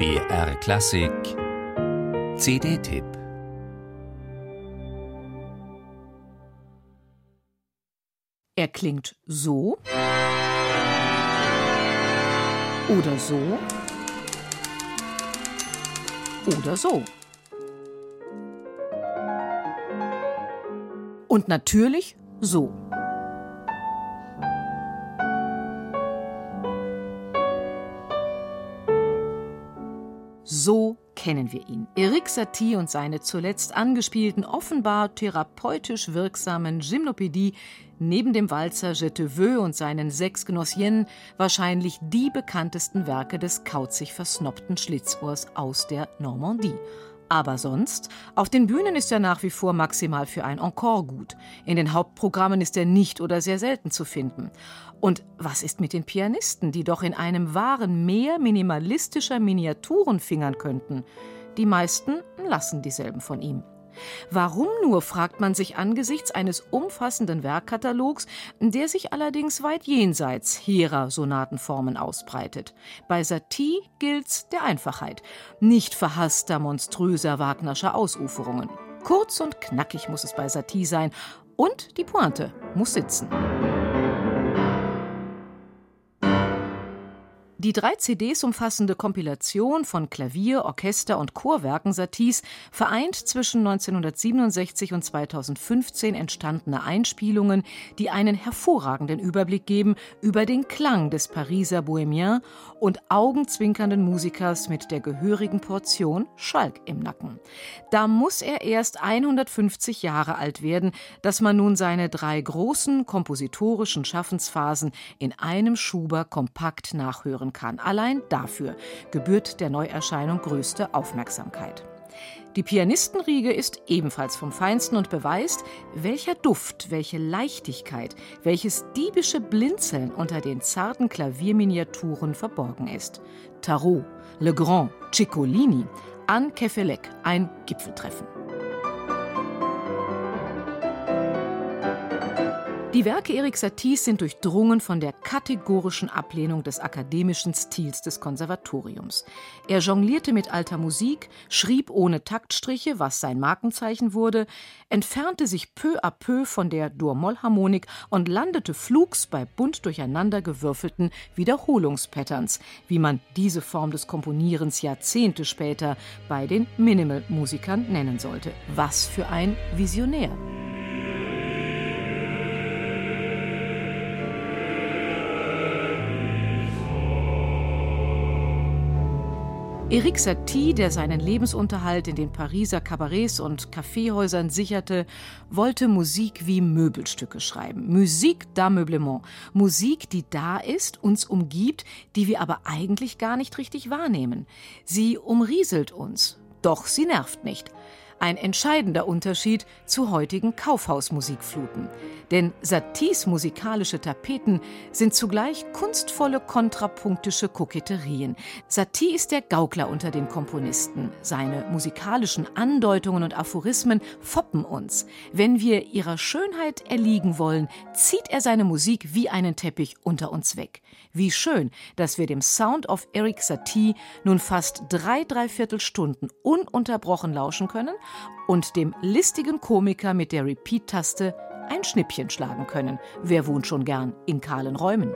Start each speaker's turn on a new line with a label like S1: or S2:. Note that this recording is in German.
S1: BR Klassik CD-Tipp
S2: Er klingt so oder so oder so. Und natürlich so. So kennen wir ihn. Eric Satie und seine zuletzt angespielten, offenbar therapeutisch wirksamen Gymnopädie neben dem Walzer Je te veux und seinen sechs Gnossiennes wahrscheinlich die bekanntesten Werke des kauzig versnobten Schlitzohrs aus der Normandie. Aber sonst, auf den Bühnen ist er nach wie vor maximal für ein Encore gut. In den Hauptprogrammen ist er nicht oder sehr selten zu finden. Und was ist mit den Pianisten, die doch in einem wahren Meer minimalistischer Miniaturen fingern könnten? Die meisten lassen dieselben von ihm. Warum nur, fragt man sich angesichts eines umfassenden Werkkatalogs, der sich allerdings weit jenseits hehrer Sonatenformen ausbreitet. Bei Satie gilt's der Einfachheit, nicht verhasster, monströser Wagnerscher Ausuferungen. Kurz und knackig muss es bei Satie sein und die Pointe muss sitzen. Die drei CDs umfassende Kompilation von Klavier-, Orchester- und Chorwerken Saties vereint zwischen 1967 und 2015 entstandene Einspielungen, die einen hervorragenden Überblick geben über den Klang des Pariser Bohemien und augenzwinkernden Musikers mit der gehörigen Portion Schalk im Nacken. Da muss er erst 150 Jahre alt werden, dass man nun seine drei großen kompositorischen Schaffensphasen in einem Schuber kompakt nachhören machen kann. Allein dafür gebührt der Neuerscheinung größte Aufmerksamkeit. Die Pianistenriege ist ebenfalls vom Feinsten und beweist, welcher Duft, welche Leichtigkeit, welches diebische Blinzeln unter den zarten Klavierminiaturen verborgen ist. Tarot, Legrand, Ciccolini, Anne Kefelec, ein Gipfeltreffen. Die Werke Erik Saties sind durchdrungen von der kategorischen Ablehnung des akademischen Stils des Konservatoriums. Er jonglierte mit alter Musik, schrieb ohne Taktstriche, was sein Markenzeichen wurde, entfernte sich peu à peu von der Dur-Moll-Harmonik und landete flugs bei bunt durcheinandergewürfelten Wiederholungspatterns, wie man diese Form des Komponierens Jahrzehnte später bei den Minimal-Musikern nennen sollte. Was für ein Visionär! Eric Satie, der seinen Lebensunterhalt in den Pariser Kabarets und Kaffeehäusern sicherte, wollte Musik wie Möbelstücke schreiben. Musik d'ameublement. Musik, die da ist, uns umgibt, die wir aber eigentlich gar nicht richtig wahrnehmen. Sie umrieselt uns, doch sie nervt nicht. Ein entscheidender Unterschied zu heutigen Kaufhausmusikfluten. Denn Saties musikalische Tapeten sind zugleich kunstvolle kontrapunktische Koketterien. Satie ist der Gaukler unter den Komponisten. Seine musikalischen Andeutungen und Aphorismen foppen uns. Wenn wir ihrer Schönheit erliegen wollen, zieht er seine Musik wie einen Teppich unter uns weg. Wie schön, dass wir dem Sound of Eric Satie nun fast drei Dreiviertelstunden ununterbrochen lauschen können und dem listigen Komiker mit der Repeat-Taste ein Schnippchen schlagen können. Wer wohnt schon gern in kahlen Räumen?